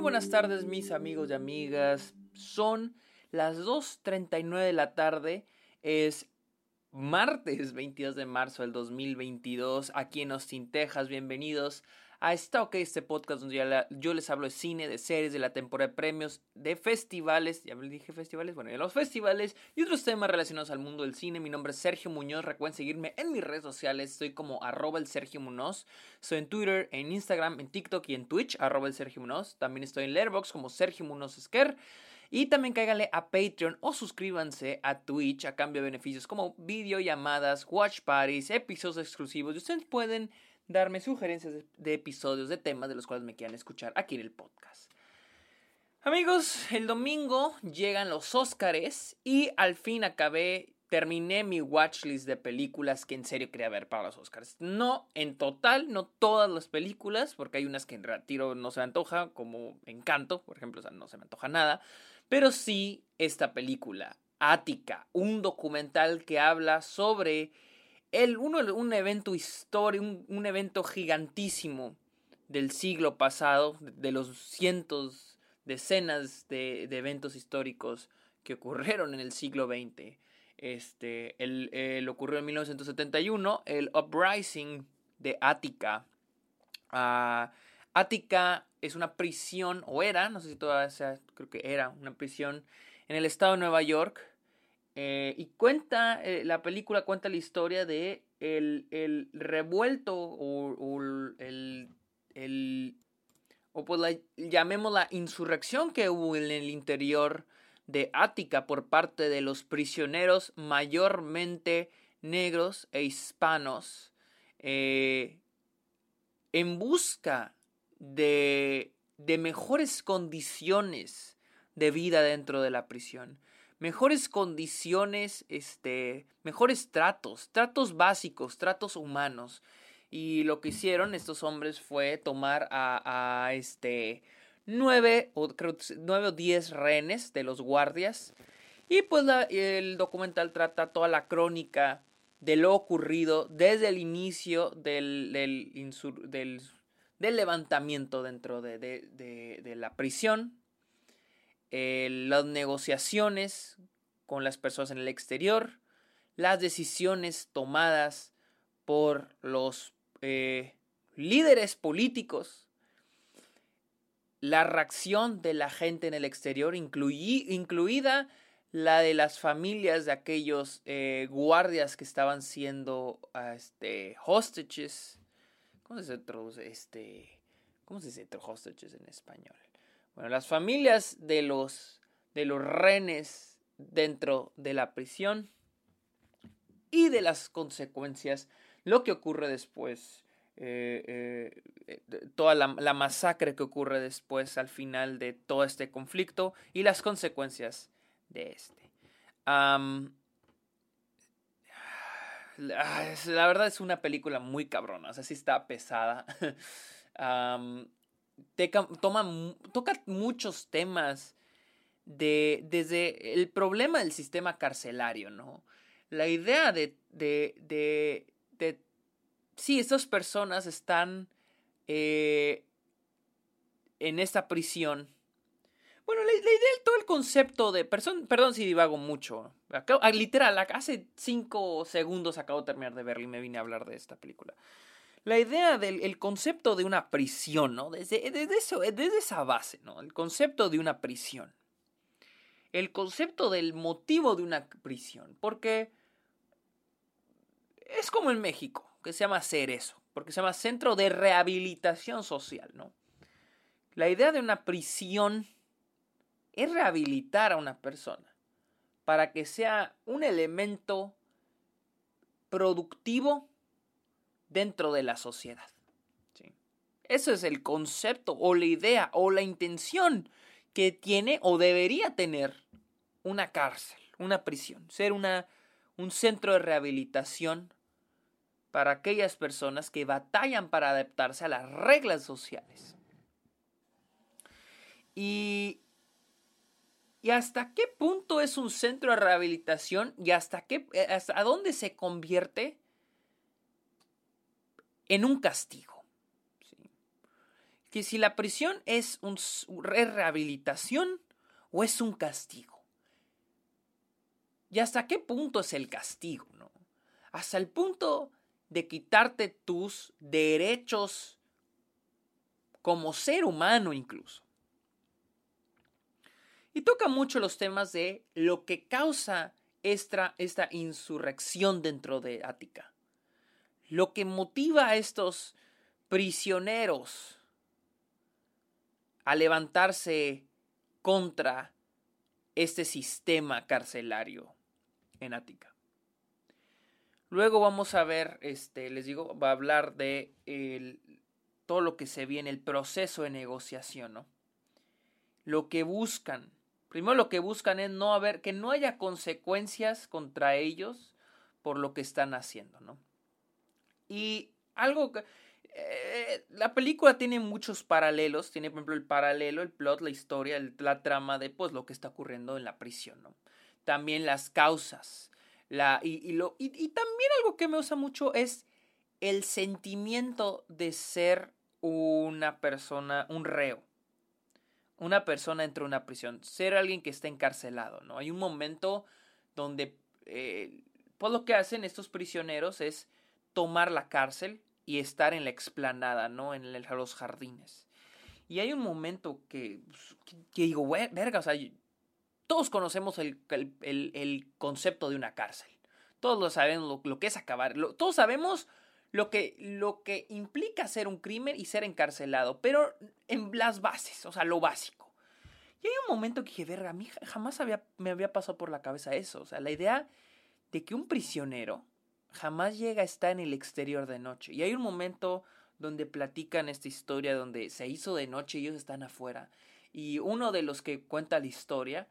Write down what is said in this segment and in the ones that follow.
buenas tardes mis amigos y amigas. Son las 2.39 de la tarde. Es martes 22 de marzo del 2022 aquí en Austin, Texas. Bienvenidos a esta OK, este podcast donde yo les hablo de cine, de series, de la temporada de premios, de festivales, ya me dije festivales, bueno, de los festivales y otros temas relacionados al mundo del cine. Mi nombre es Sergio Muñoz, recuerden seguirme en mis redes sociales, estoy como arroba el Sergio Muñoz, estoy en Twitter, en Instagram, en TikTok y en Twitch, arroba el Sergio Muñoz, también estoy en Letterboxd como Sergio Muñoz Esquer. Y también cáiganle a Patreon o suscríbanse a Twitch a cambio de beneficios como videollamadas, watch parties, episodios exclusivos. Y ustedes pueden darme sugerencias de, episodios, de temas de los cuales me quieran escuchar aquí en el podcast. Amigos, el domingo llegan los Óscares y al fin acabé, terminé mi watchlist de películas que en serio quería ver para los Óscares. No en total, no todas las películas, porque hay unas que en retiro no se me antoja, como Encanto, por ejemplo, o sea, no se me antoja nada, pero sí esta película, Ática, un documental que habla sobre el, un evento histórico, un, evento gigantísimo del siglo pasado, de los cientos, decenas de, eventos históricos que ocurrieron en el siglo XX. Este, el, ocurrió en 1971, el Uprising de Ática. Ática es una prisión, o era, no sé si todavía sea, creo que era una prisión en el estado de Nueva York, eh, y cuenta, eh, la película cuenta la historia de el, revuelto o, el, el, o pues la, llamemos la insurrección que hubo en el interior de Ática por parte de los prisioneros mayormente negros e hispanos eh, en busca de, de mejores condiciones de vida dentro de la prisión mejores condiciones, este, mejores tratos, tratos básicos, tratos humanos. Y lo que hicieron estos hombres fue tomar a, este nueve o creo nueve o diez rehenes de los guardias. Y pues el documental trata toda la crónica de lo ocurrido desde el inicio del, del, levantamiento dentro de, de, de la prisión eh, las negociaciones con las personas en el exterior, las decisiones tomadas por los eh, líderes políticos, la reacción de la gente en el exterior, incluida la de las familias de aquellos eh, guardias que estaban siendo este, hostages. ¿Cómo se traduce este? ¿Cómo se dice hostages en español? Bueno, las familias de los, de los renes dentro de la prisión y de las consecuencias, lo que ocurre después, eh, eh, toda la, masacre que ocurre después al final de todo este conflicto y las consecuencias de este. la verdad es una película muy cabrona, o sea, sí está pesada. toma, toca muchos temas de, desde el problema del sistema carcelario, ¿no? La idea de, de, de, de sí, estas personas están eh, en esta prisión. Bueno, la, idea, todo el concepto de, perdón si divago mucho, ah, literal, hace cinco segundos acabo de terminar de verla y me vine a hablar de esta película la idea del concepto de una prisión, ¿no? Desde, desde, eso, desde esa base, ¿no? El concepto de una prisión. El concepto del motivo de una prisión. Porque es como en México, que se llama hacer eso, porque se llama Centro de Rehabilitación Social, ¿no? La idea de una prisión es rehabilitar a una persona para que sea un elemento productivo dentro de la sociedad. ¿sí? Ese es el concepto o la idea o la intención que tiene o debería tener una cárcel, una prisión, ser una, un centro de rehabilitación para aquellas personas que batallan para adaptarse a las reglas sociales. Y, y hasta qué punto es un centro de rehabilitación y hasta, qué, hasta dónde se convierte en un castigo. que si la prisión es, un, rehabilitación o es un castigo. ¿Y hasta qué punto es el castigo? ¿no? Hasta el punto de quitarte tus derechos como ser humano incluso. Y toca mucho los temas de lo que causa esta, esta insurrección dentro de Ática. Lo que motiva a estos prisioneros a levantarse contra este sistema carcelario en Ática. Luego vamos a ver, este, les digo, va a hablar de todo lo que se viene, el proceso de negociación, ¿no? Lo que buscan. Primero lo que buscan es no haber, que no haya consecuencias contra ellos por lo que están haciendo, ¿no? Y algo que, eh, la película tiene muchos paralelos. Tiene, por ejemplo, el paralelo, el plot, la historia, la trama de pues, lo que está ocurriendo en la prisión. ¿no? También las causas. La, y, lo, y, también algo que me usa mucho es el sentimiento de ser una persona, un reo. Una persona dentro de una prisión. Ser alguien que está encarcelado. ¿no? Hay un momento donde eh, pues lo que hacen estos prisioneros es tomar la cárcel y estar en la explanada, ¿no? En los jardines. Y hay un momento que, pues, que, digo, verga, o sea, todos conocemos el, concepto de una cárcel. Todos lo sabemos lo, que es acabar. todos sabemos lo que, lo que implica ser un crimen y ser encarcelado, pero en las bases, o sea, lo básico. Y hay un momento que dije, verga, a mí jamás me había pasado por la cabeza eso. O sea, la idea de que un prisionero jamás llega a estar en el exterior de noche. Y hay un momento donde platican esta historia donde se hizo de noche y ellos están afuera. Y uno de los que cuenta la historia,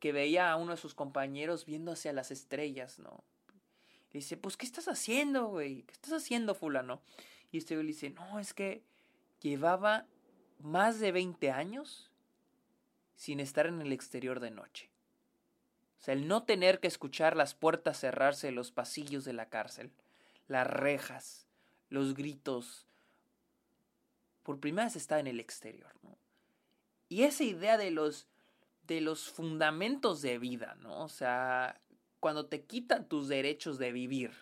que veía a uno de sus compañeros viendo hacia las estrellas, ¿no? Le dice, pues, ¿qué estás haciendo, güey? ¿Qué estás haciendo, fulano? Y este güey le dice, no, es que llevaba más de 20 años sin estar en el exterior de noche sea, el no tener que escuchar las puertas cerrarse los pasillos de la cárcel, las rejas, los gritos. Por primera vez está en el exterior. Y esa idea de los, de los fundamentos de vida, ¿no? O sea, cuando te quitan tus derechos de vivir.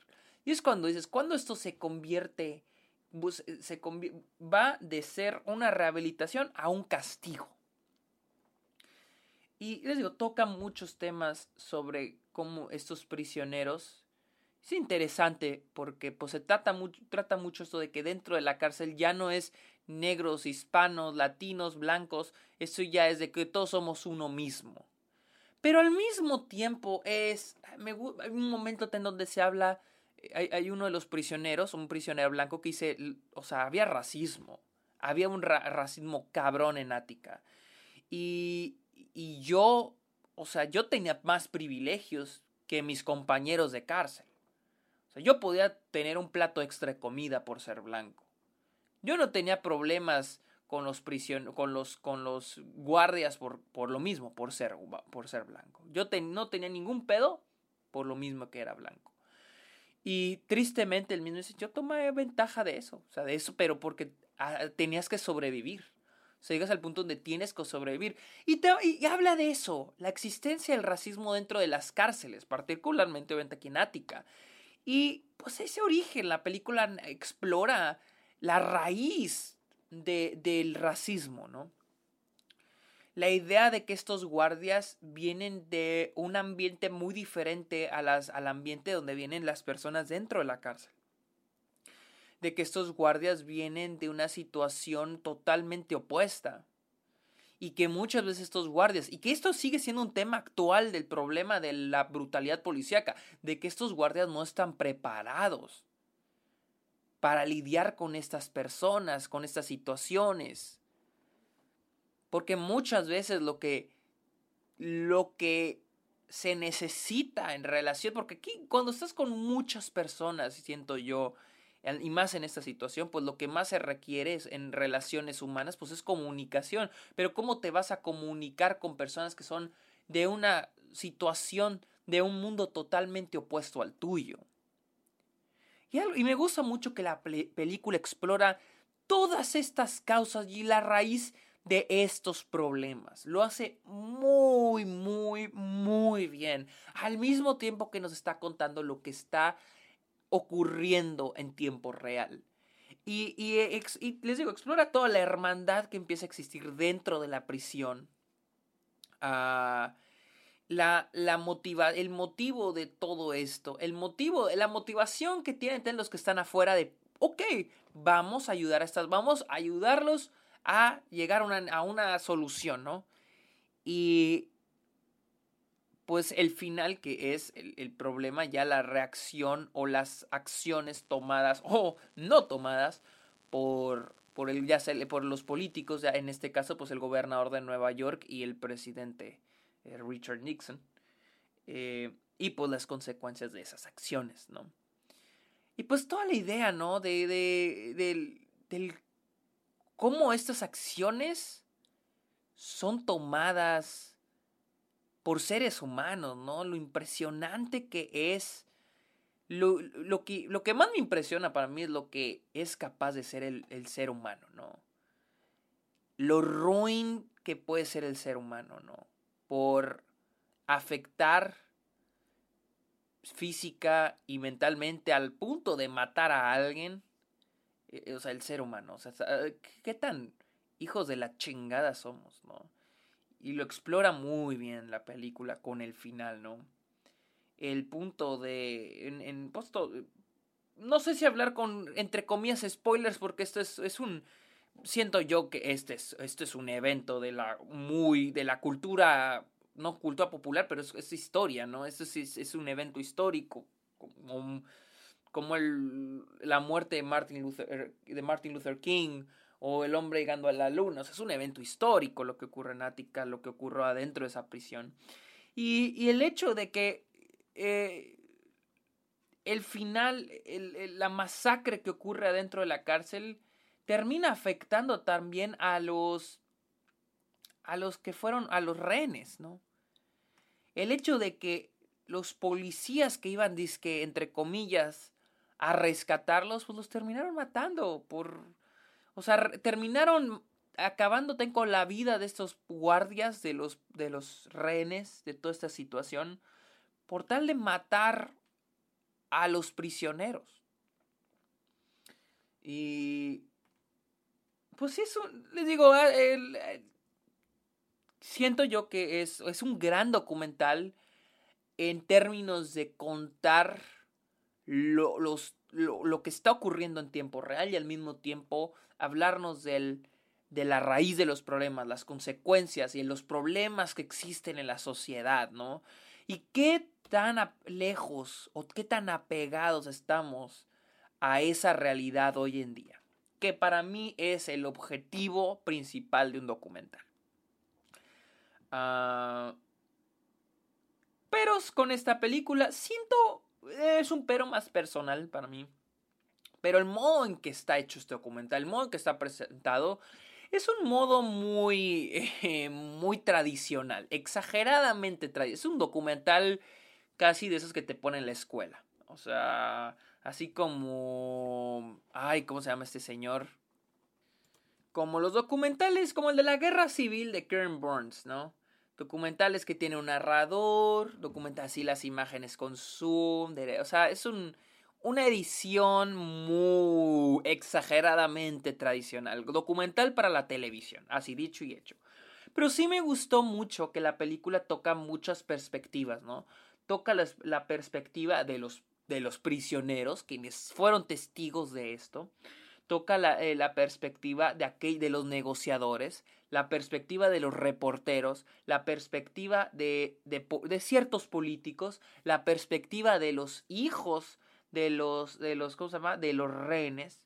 Y es cuando dices, cuando esto se convierte, se va de ser una rehabilitación a un castigo. Y les digo, toca muchos temas sobre cómo estos prisioneros. Es interesante porque pues, se trata mucho, trata mucho esto de que dentro de la cárcel ya no es negros, hispanos, latinos, blancos, eso ya es de que todos somos uno mismo. Pero al mismo tiempo es, me, hay un momento en donde se habla, hay, hay, uno de los prisioneros, un prisionero blanco que dice, o sea, había racismo, había un racismo cabrón en Ática. Y, y yo, o sea, yo tenía más privilegios que mis compañeros de cárcel. O sea, yo podía tener un plato extra de comida por ser blanco. Yo no tenía problemas con los prision con los con los guardias por, por lo mismo, por ser, por ser blanco. Yo no tenía ningún pedo por lo mismo que era blanco. Y tristemente el mismo dice, yo tomé ventaja de eso, o sea, de eso, pero porque ah, tenías que sobrevivir. Se llegas al punto donde tienes que sobrevivir. Y, te, y, habla de eso, la existencia del racismo dentro de las cárceles, particularmente obviamente aquí en Ática. Y pues ese origen, la película explora la raíz de, del racismo, ¿no? La idea de que estos guardias vienen de un ambiente muy diferente a las, al ambiente donde vienen las personas dentro de la cárcel de que estos guardias vienen de una situación totalmente opuesta. Y que muchas veces estos guardias, y que esto sigue siendo un tema actual del problema de la brutalidad policíaca, de que estos guardias no están preparados para lidiar con estas personas, con estas situaciones. Porque muchas veces lo que, lo que se necesita en relación, porque aquí cuando estás con muchas personas, siento yo, y más en esta situación, pues lo que más se requiere en relaciones humanas, pues es comunicación. Pero ¿cómo te vas a comunicar con personas que son de una situación, de un mundo totalmente opuesto al tuyo? Y, y me gusta mucho que la película explora todas estas causas y la raíz de estos problemas. Lo hace muy, muy, muy bien. Al mismo tiempo que nos está contando lo que está ocurriendo en tiempo real. Y, les digo, explora toda la hermandad que empieza a existir dentro de la prisión. Ah, la, la motiva, el motivo de todo esto, el motivo, la motivación que tienen los que están afuera de, ok, vamos a ayudar a estas, vamos a ayudarlos a llegar a una, a una solución, ¿no? Y pues el final que es el, problema, ya la reacción o las acciones tomadas o no tomadas por, por, el, ya por los políticos, ya en este caso pues el gobernador de Nueva York y el presidente eh, Richard Nixon, eh, y pues las consecuencias de esas acciones, ¿no? Y pues toda la idea, ¿no? De, de, del cómo estas acciones son tomadas por seres humanos, ¿no? Lo impresionante que es. Lo, lo, que, lo que más me impresiona para mí es lo que es capaz de ser el, el ser humano, ¿no? Lo ruin que puede ser el ser humano, ¿no? Por afectar física y mentalmente al punto de matar a alguien eh, o sea, el ser humano, o sea, qué tan hijos de la chingada somos, ¿no? Y lo explora muy bien la película con el final, ¿no? El punto de, en, en no sé si hablar con, entre comillas, spoilers, porque esto es, es un, siento yo que este es, este es un evento de la, muy, de la cultura, no cultura popular, pero es, es historia, ¿no? Esto es, es un evento histórico, como como el, la muerte de Martin, Luther, de Martin Luther King o el hombre llegando a la luna. O sea, es un evento histórico lo que ocurre en Ática, lo que ocurrió adentro de esa prisión. Y, el hecho de que eh, el final, la masacre que ocurre adentro de la cárcel, termina afectando también a los a los que fueron a los rehenes, ¿no? El hecho de que los policías que iban disque entre comillas a rescatarlos, pues los terminaron matando por... O sea, terminaron acabando con la vida de estos guardias, de los, de los rehenes, de toda esta situación, por tal de matar a los prisioneros. Y... Pues eso, les digo, ah, siento yo que es, es un gran documental en términos de contar lo, los, lo, que está ocurriendo en tiempo real y al mismo tiempo hablarnos del, de la raíz de los problemas, las consecuencias y los problemas que existen en la sociedad, ¿no? Y qué tan lejos o qué tan apegados estamos a esa realidad hoy en día, que para mí es el objetivo principal de un documental. Ah, pero con esta película siento es un pero más personal para mí. Pero el modo en que está hecho este documental, el modo en que está presentado, es un modo muy, eh, muy tradicional, exageradamente tradicional. Es un documental casi de esos que te ponen en la escuela. O sea, así como... Ay, ¿cómo se llama este señor? Como los documentales, como el de la guerra civil de Karen Burns, ¿no? Documentales que tiene un narrador, documentales así las imágenes con zoom, o sea, es un, una edición muy exageradamente tradicional, documental para la televisión, así dicho y hecho. Pero sí me gustó mucho que la película toca muchas perspectivas, ¿no? Toca la, perspectiva de los, de los prisioneros, quienes fueron testigos de esto toca la, eh, la perspectiva de, aquel, de los negociadores, la perspectiva de los reporteros, la perspectiva de, de, de, ciertos políticos, la perspectiva de los hijos de los, de los, ¿cómo se llama? De los rehenes.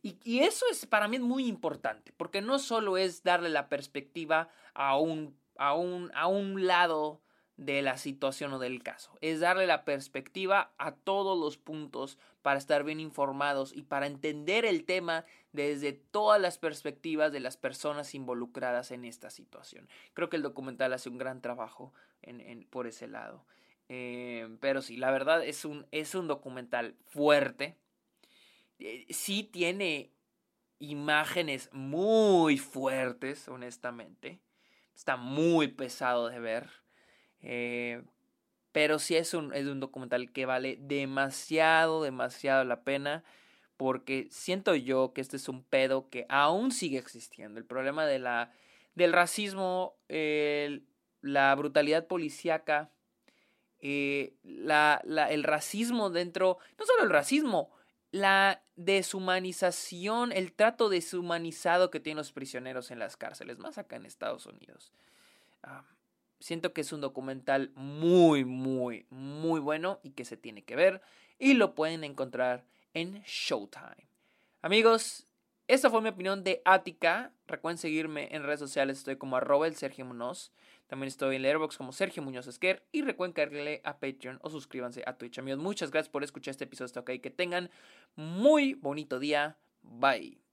Y, y, eso es para mí muy importante, porque no solo es darle la perspectiva a un, a un, a un lado de la situación o del caso. Es darle la perspectiva a todos los puntos para estar bien informados y para entender el tema desde todas las perspectivas de las personas involucradas en esta situación. Creo que el documental hace un gran trabajo por ese lado. Eh, pero sí, la verdad es un, es un documental fuerte. Eh, sí tiene imágenes muy fuertes, honestamente. Está muy pesado de ver. Eh, pero sí es un, es un documental que vale demasiado, demasiado la pena. Porque siento yo que este es un pedo que aún sigue existiendo. El problema de la, del racismo, la brutalidad policíaca, eh, la, el racismo dentro, no solo el racismo, la deshumanización, el trato deshumanizado que tienen los prisioneros en las cárceles, más acá en Estados Unidos. Ah, siento que es un documental muy, muy, muy bueno y que se tiene que ver y lo pueden encontrar en Showtime. Amigos, esta fue mi opinión de Ática. Recuerden seguirme en redes sociales, estoy como arroba el Sergio Munoz. También estoy en Letterboxd como Sergio Muñoz Esquer. Y recuerden caerle a Patreon o suscríbanse a Twitch. Amigos, muchas gracias por escuchar este episodio hasta Que tengan muy bonito día. Bye.